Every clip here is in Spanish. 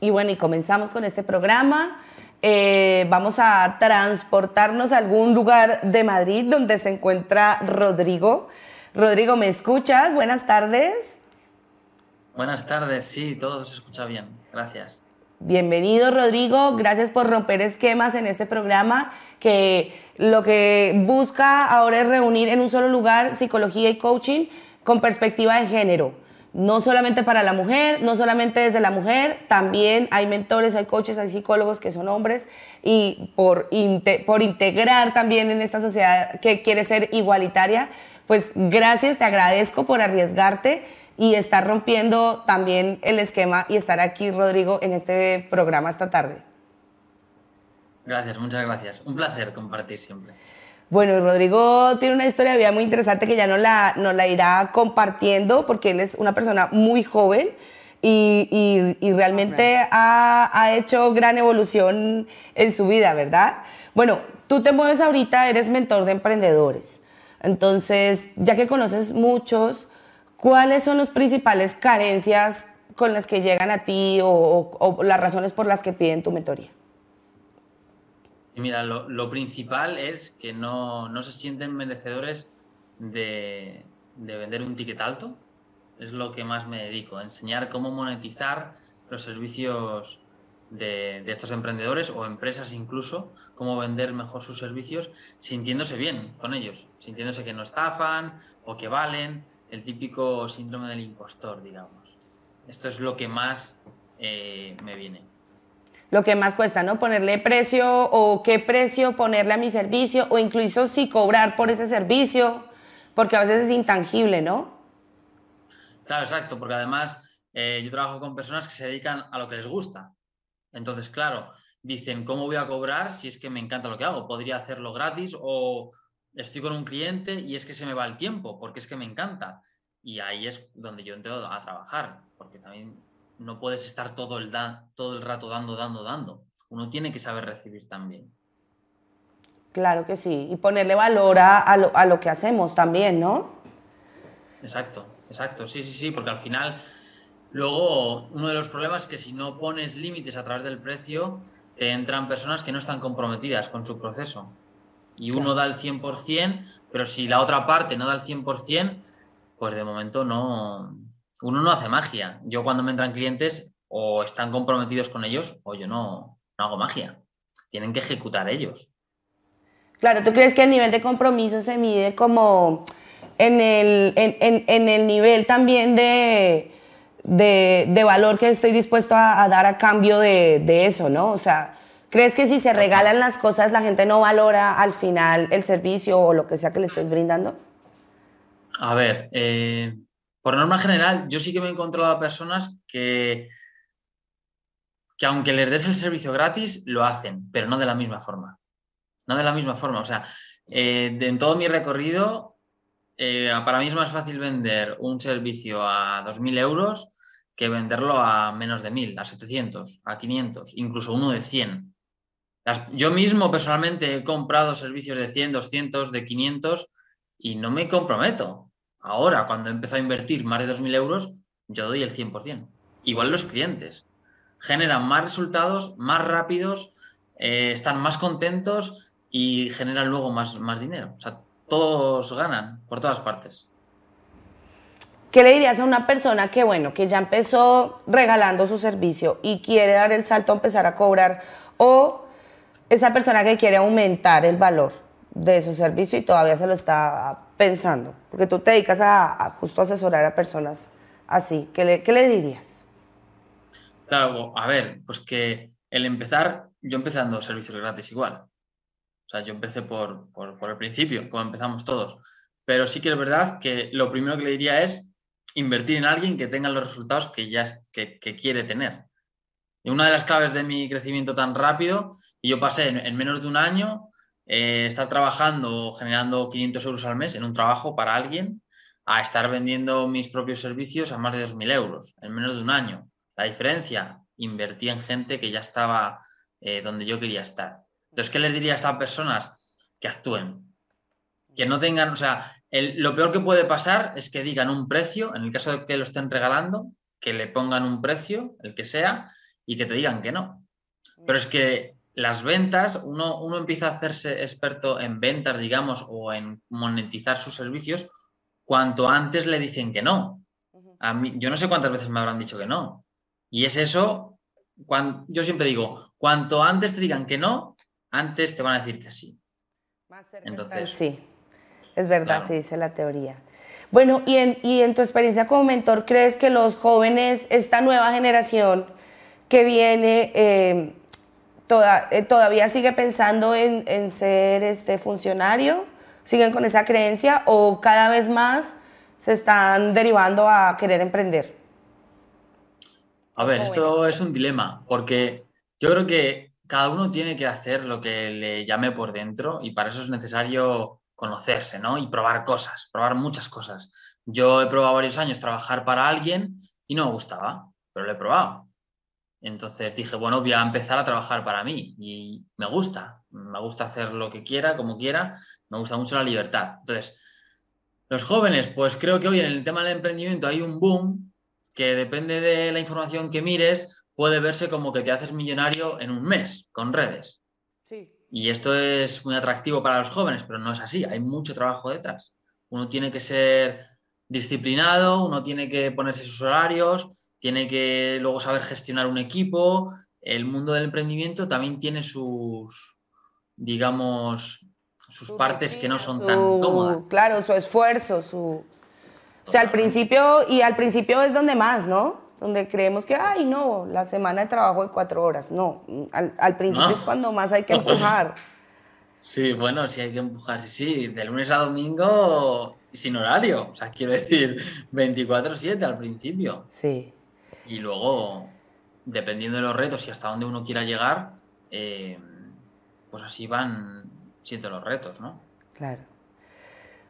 y bueno, y comenzamos con este programa. Eh, vamos a transportarnos a algún lugar de Madrid donde se encuentra Rodrigo. Rodrigo, ¿me escuchas? Buenas tardes. Buenas tardes, sí, todo se escucha bien. Gracias. Bienvenido, Rodrigo. Gracias por romper esquemas en este programa que lo que busca ahora es reunir en un solo lugar psicología y coaching con perspectiva de género. No solamente para la mujer, no solamente desde la mujer, también hay mentores, hay coaches, hay psicólogos que son hombres y por, por integrar también en esta sociedad que quiere ser igualitaria, pues gracias, te agradezco por arriesgarte y estar rompiendo también el esquema y estar aquí, Rodrigo, en este programa esta tarde. Gracias, muchas gracias. Un placer compartir siempre. Bueno, Rodrigo tiene una historia de vida muy interesante que ya nos la, la irá compartiendo porque él es una persona muy joven y, realmente ha, ha, hecho gran evolución en su vida, ¿verdad? Bueno, tú te mueves ahorita, eres mentor de emprendedores. Entonces, ya que conoces muchos, ¿cuáles son las principales carencias con las que llegan a ti o, o las razones por las que piden tu mentoría? Mira, lo, principal es que no, se sienten merecedores de, vender un ticket alto. Es lo que más me dedico, enseñar cómo monetizar los servicios de, estos emprendedores o empresas incluso, cómo vender mejor sus servicios sintiéndose bien con ellos, sintiéndose que no estafan o que valen, el típico síndrome del impostor, digamos. Esto es lo que más eh, me viene lo que más cuesta, ¿no? Ponerle precio o qué precio ponerle a mi servicio o incluso si cobrar por ese servicio, porque a veces es intangible, ¿no? Claro, exacto, porque además eh, yo trabajo con personas que se dedican a lo que les gusta. Entonces, claro, dicen, ¿cómo voy a cobrar si es que me encanta lo que hago? Podría hacerlo gratis o estoy con un cliente y es que se me va el tiempo porque es que me encanta. Y ahí es donde yo entro a trabajar, porque también no puedes estar todo el, todo el rato dando, dando, dando. Uno tiene que saber recibir también. Claro que sí, y ponerle valor a, lo, que hacemos también, ¿no? Exacto, exacto, sí, sí, sí, porque al final, luego, uno de los problemas es que si no pones límites a través del precio, te entran personas que no están comprometidas con su proceso. Y uno da el 100%, pero si la otra parte no da el 100%, pues de momento no, uno no hace magia. Yo cuando me entran clientes o están comprometidos con ellos o yo no, hago magia. Tienen que ejecutar ellos. Claro, ¿tú crees que el nivel de compromiso se mide como en el, en, el nivel también de, de, valor que estoy dispuesto a, dar a cambio de, eso, ¿no? O sea, ¿crees que si se regalan las cosas la gente no valora al final el servicio o lo que sea que le estés brindando? A ver, eh, por norma general, yo sí que me he encontrado a personas que, que aunque les des el servicio gratis, lo hacen, pero no de la misma forma. No de la misma forma. O sea, eh, en todo mi recorrido, eh, para mí es más fácil vender un servicio a 2.000 euros que venderlo a menos de 1.000, a 700, a 500, incluso uno de 100. yo mismo personalmente he comprado servicios de 100, 200, de 500 y no me comprometo. Ahora, cuando empezó a invertir más de 2.000 euros, yo doy el 100%. Igual los clientes generan más resultados, más rápidos, eh, están más contentos y generan luego más, más dinero. O sea, todos ganan por todas partes. ¿Qué le dirías a una persona que, bueno, que ya empezó regalando su servicio y quiere dar el salto a empezar a cobrar o esa persona que quiere aumentar el valor de su servicio y todavía se lo está pensando? Porque tú te dedicas a, justo asesorar a personas así. ¿Qué le, le dirías? Claro, a ver, pues que el empezar, yo empecé dando servicios gratis igual. O sea, yo empecé por, por, el principio, como empezamos todos. Pero sí que es verdad que lo primero que le diría es invertir en alguien que tenga los resultados que ya que, quiere tener. Y una de las claves de mi crecimiento tan rápido, y yo pasé en menos de un año eh, estar trabajando generando 500 euros al mes en un trabajo para alguien a estar vendiendo mis propios servicios a más de 2.000 euros en menos de un año. La diferencia, invertí en gente que ya estaba eh, donde yo quería estar. Entonces, ¿qué les diría a estas personas? Que actúen. Que no tengan, o sea, lo peor que puede pasar es que digan un precio, en el caso de que lo estén regalando, que le pongan un precio, el que sea, y que te digan que no. Pero es que las ventas, uno, uno empieza a hacerse experto en ventas, digamos, o en monetizar sus servicios cuanto antes le dicen que no. A mí, yo no sé cuántas veces me habrán dicho que no. Y es eso, cuando, yo siempre digo, cuanto antes te digan que no, antes te van a decir que sí. Entonces, sí, es verdad, se dice la teoría. Bueno, y en, y en tu experiencia como mentor, ¿crees que los jóvenes, esta nueva generación que viene, eh, eh, todavía sigue pensando en, en, ser este funcionario? ¿Siguen con esa creencia o cada vez más se están derivando a querer emprender? A ver, esto es un dilema, porque yo creo que cada uno tiene que hacer lo que le llame por dentro y para eso es necesario conocerse, ¿no? Y probar cosas, probar muchas cosas. Yo he probado varios años trabajar para alguien y no me gustaba, pero lo he probado. Entonces dije, bueno, voy a empezar a trabajar para mí y me gusta, me gusta hacer lo que quiera, como quiera, me gusta mucho la libertad. Entonces, los jóvenes, pues creo que hoy en el tema del emprendimiento hay un boom que depende de la información que mires, puede verse como que te haces millonario en un mes con redes. Y esto es muy atractivo para los jóvenes, pero no es así, hay mucho trabajo detrás. Uno tiene que ser disciplinado, uno tiene que ponerse sus horarios, tiene que luego saber gestionar un equipo. El mundo del emprendimiento también tiene sus, digamos, sus partes que no son tan cómodas. Claro, su esfuerzo, su... O sea, al principio, y al principio es donde más, ¿no? Donde creemos que, ay, no, la semana de trabajo de cuatro horas. No, al, principio es cuando más hay que empujar. Sí, bueno, sí hay que empujar, sí, sí, de lunes a domingo sin horario. O sea, quiero decir, 24-7 al principio. Sí. Y luego, dependiendo de los retos y hasta dónde uno quiera llegar, eh, pues así van siendo los retos, ¿no? Claro.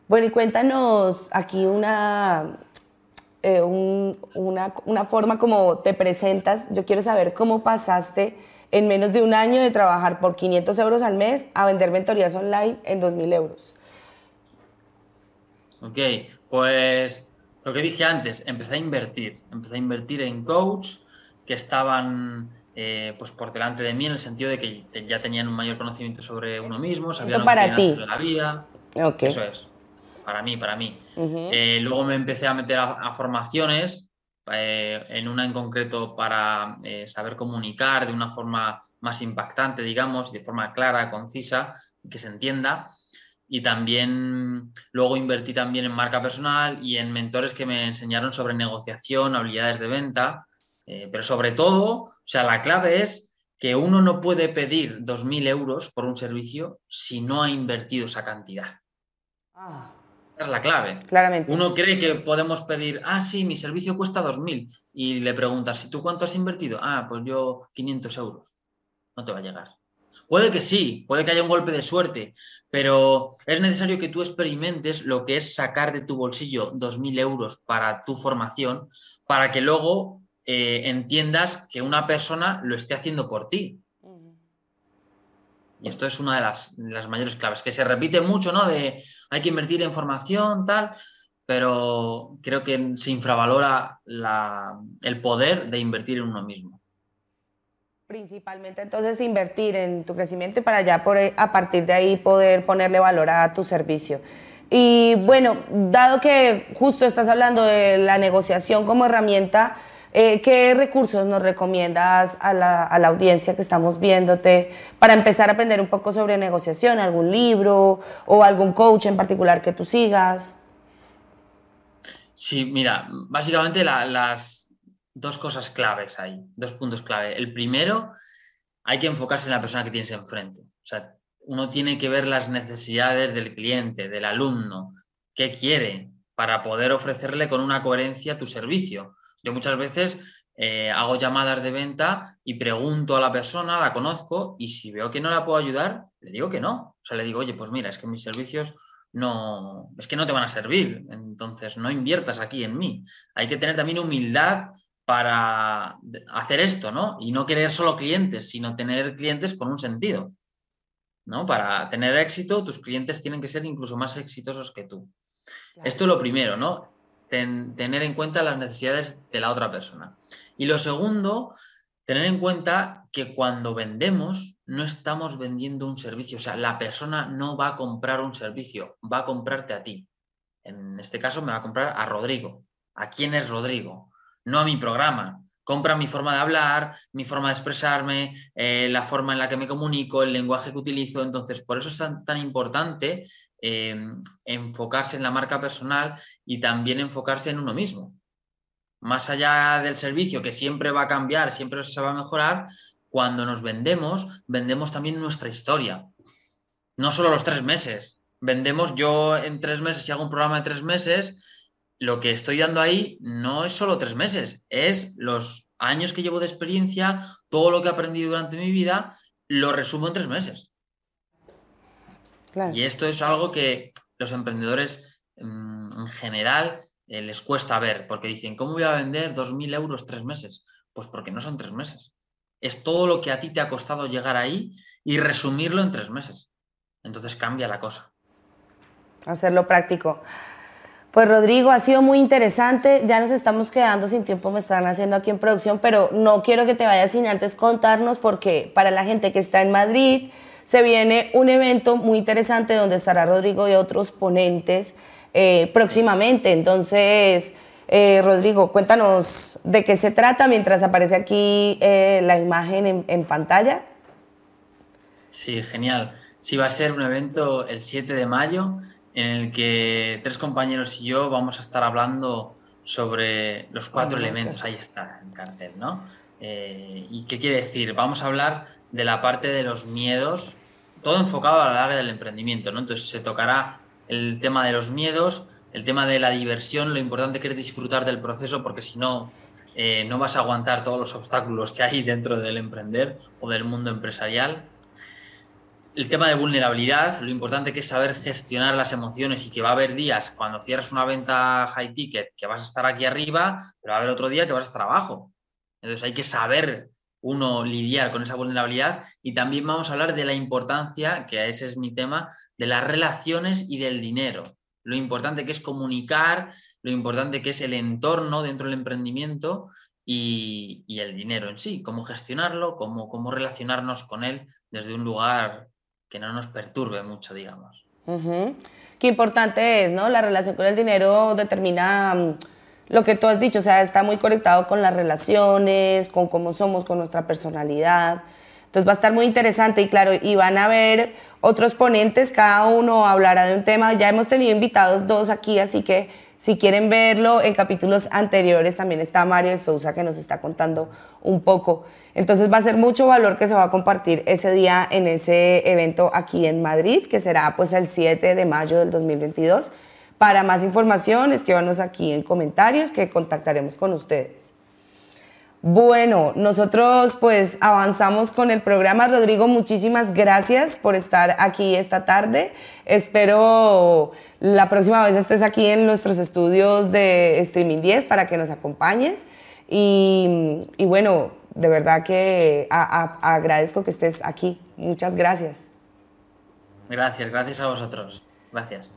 Bueno, y cuéntanos aquí una, eh, una, una, forma como te presentas. Yo quiero saber cómo pasaste en menos de un año de trabajar por 500 euros al mes a vender mentorías online en 2.000 euros. Ok, pues lo que dije antes, empecé a invertir. Empecé a invertir en coach que estaban eh, pues por delante de mí en el sentido de que ya tenían un mayor conocimiento sobre uno mismo, sabían para ti. la vida. Eso es, para mí, para mí. Eh, luego me empecé a meter a, formaciones, eh, en una en concreto para saber comunicar de una forma más impactante, digamos, de forma clara, concisa, que se entienda. Y también luego invertí también en marca personal y en mentores que me enseñaron sobre negociación, habilidades de venta eh, pero sobre todo, o sea, la clave es que uno no puede pedir 2.000 euros por un servicio si no ha invertido esa cantidad. Ah. Esa es la clave. Claramente. Uno cree que podemos pedir, ah, sí, mi servicio cuesta 2.000. Y le preguntas, ¿y tú cuánto has invertido? Ah, pues yo 500 euros. No te va a llegar. Puede que sí, puede que haya un golpe de suerte, pero es necesario que tú experimentes lo que es sacar de tu bolsillo 2.000 euros para tu formación, para que luego eh, entiendas que una persona lo esté haciendo por ti. Y esto es una de las, mayores claves, que se repite mucho, ¿no? De hay que invertir en formación, tal, pero creo que se infravalora el poder de invertir en uno mismo. Principalmente entonces invertir en tu crecimiento y para ya por, a partir de ahí poder ponerle valor a tu servicio. Y bueno, dado que justo estás hablando de la negociación como herramienta, eh, ¿Qué recursos nos recomiendas a la, audiencia que estamos viéndote para empezar a aprender un poco sobre negociación? ¿Algún libro o algún coach en particular que tú sigas? Sí, mira, básicamente las dos cosas claves hay, dos puntos clave. El primero, hay que enfocarse en la persona que tienes enfrente. O sea, uno tiene que ver las necesidades del cliente, del alumno, qué quiere, para poder ofrecerle con una coherencia tu servicio. Yo muchas veces eh, hago llamadas de venta y pregunto a la persona, la conozco, y si veo que no la puedo ayudar, le digo que no. O sea, le digo, oye, pues mira, es que mis servicios no, es que no te van a servir, entonces no inviertas aquí en mí. Hay que tener también humildad para hacer esto, ¿no? Y no querer solo clientes, sino tener clientes con un sentido. ¿no? Para tener éxito, tus clientes tienen que ser incluso más exitosos que tú. Esto es lo primero, ¿no? tener en cuenta las necesidades de la otra persona. Y lo segundo, tener en cuenta que cuando vendemos no estamos vendiendo un servicio, o sea, la persona no va a comprar un servicio, va a comprarte a ti. En este caso me va a comprar a Rodrigo. ¿A quién es Rodrigo? No a mi programa. Compra mi forma de hablar, mi forma de expresarme, eh, la forma en la que me comunico, el lenguaje que utilizo. Entonces, por eso es tan, importante eh, enfocarse en la marca personal y también enfocarse en uno mismo más allá del servicio que siempre va a cambiar, siempre se va a mejorar, cuando nos vendemos, vendemos también nuestra historia. No solo los tres meses. Vendemos yo en tres meses, si hago un programa de tres meses, lo que estoy dando ahí no es solo tres meses, es los años que llevo de experiencia, todo lo que he aprendido durante mi vida, lo resumo en tres meses. Y esto es algo que los emprendedores mm, en general eh, les cuesta ver, porque dicen, ¿cómo voy a vender 2.000 euros tres meses? Pues porque no son tres meses. Es todo lo que a ti te ha costado llegar ahí y resumirlo en tres meses. Entonces cambia la cosa. Hacerlo práctico. Pues Rodrigo, ha sido muy interesante. Ya nos estamos quedando sin tiempo, me están haciendo aquí en producción, pero no quiero que te vayas sin antes contarnos porque para la gente que está en Madrid se viene un evento muy interesante donde estará Rodrigo y otros ponentes eh, próximamente. Entonces, eh, Rodrigo, cuéntanos de qué se trata mientras aparece aquí eh, la imagen en, pantalla. Sí, genial. Sí, va a ser un evento el 7 de mayo en el que tres compañeros y yo vamos a estar hablando sobre los cuatro elementos. Ahí está en cartel, ¿no? ¿Y qué quiere decir? Vamos a hablar de la parte de los miedos, todo enfocado al área del emprendimiento, ¿no? Entonces se tocará el tema de los miedos, el tema de la diversión, lo importante que es disfrutar del proceso, porque si no, eh, no vas a aguantar todos los obstáculos que hay dentro del emprender o del mundo empresarial. El tema de vulnerabilidad, lo importante que es saber gestionar las emociones y que va a haber días cuando cierras una venta high ticket que vas a estar aquí arriba, pero va a haber otro día que vas a estar abajo. Entonces hay que saber uno lidiar con esa vulnerabilidad y también vamos a hablar de la importancia, que ese es mi tema, de las relaciones y del dinero. Lo importante que es comunicar, lo importante que es el entorno dentro del emprendimiento y, el dinero en sí, cómo gestionarlo, cómo, cómo, relacionarnos con él desde un lugar que no nos perturbe mucho, digamos. Qué importante es, ¿no? La relación con el dinero determina mm, lo que tú has dicho, o sea, está muy conectado con las relaciones, con cómo somos, con nuestra personalidad. Entonces va a estar muy interesante y claro, y van a ver otros ponentes, cada uno hablará de un tema. Ya hemos tenido invitados dos aquí, así que si quieren verlo en capítulos anteriores, también está Mario de Sousa que nos está contando un poco. Entonces va a ser mucho valor que se va a compartir ese día en ese evento aquí en Madrid, que será pues el 7 de mayo del 2022. Para más información, escríbanos aquí en comentarios que contactaremos con ustedes. Bueno, nosotros pues avanzamos con el programa. Rodrigo, muchísimas gracias por estar aquí esta tarde. Espero la próxima vez estés aquí en nuestros estudios de Streaming 10 para que nos acompañes. Y, bueno, de verdad que agradezco que estés aquí. Muchas gracias. Gracias, gracias a vosotros. Gracias.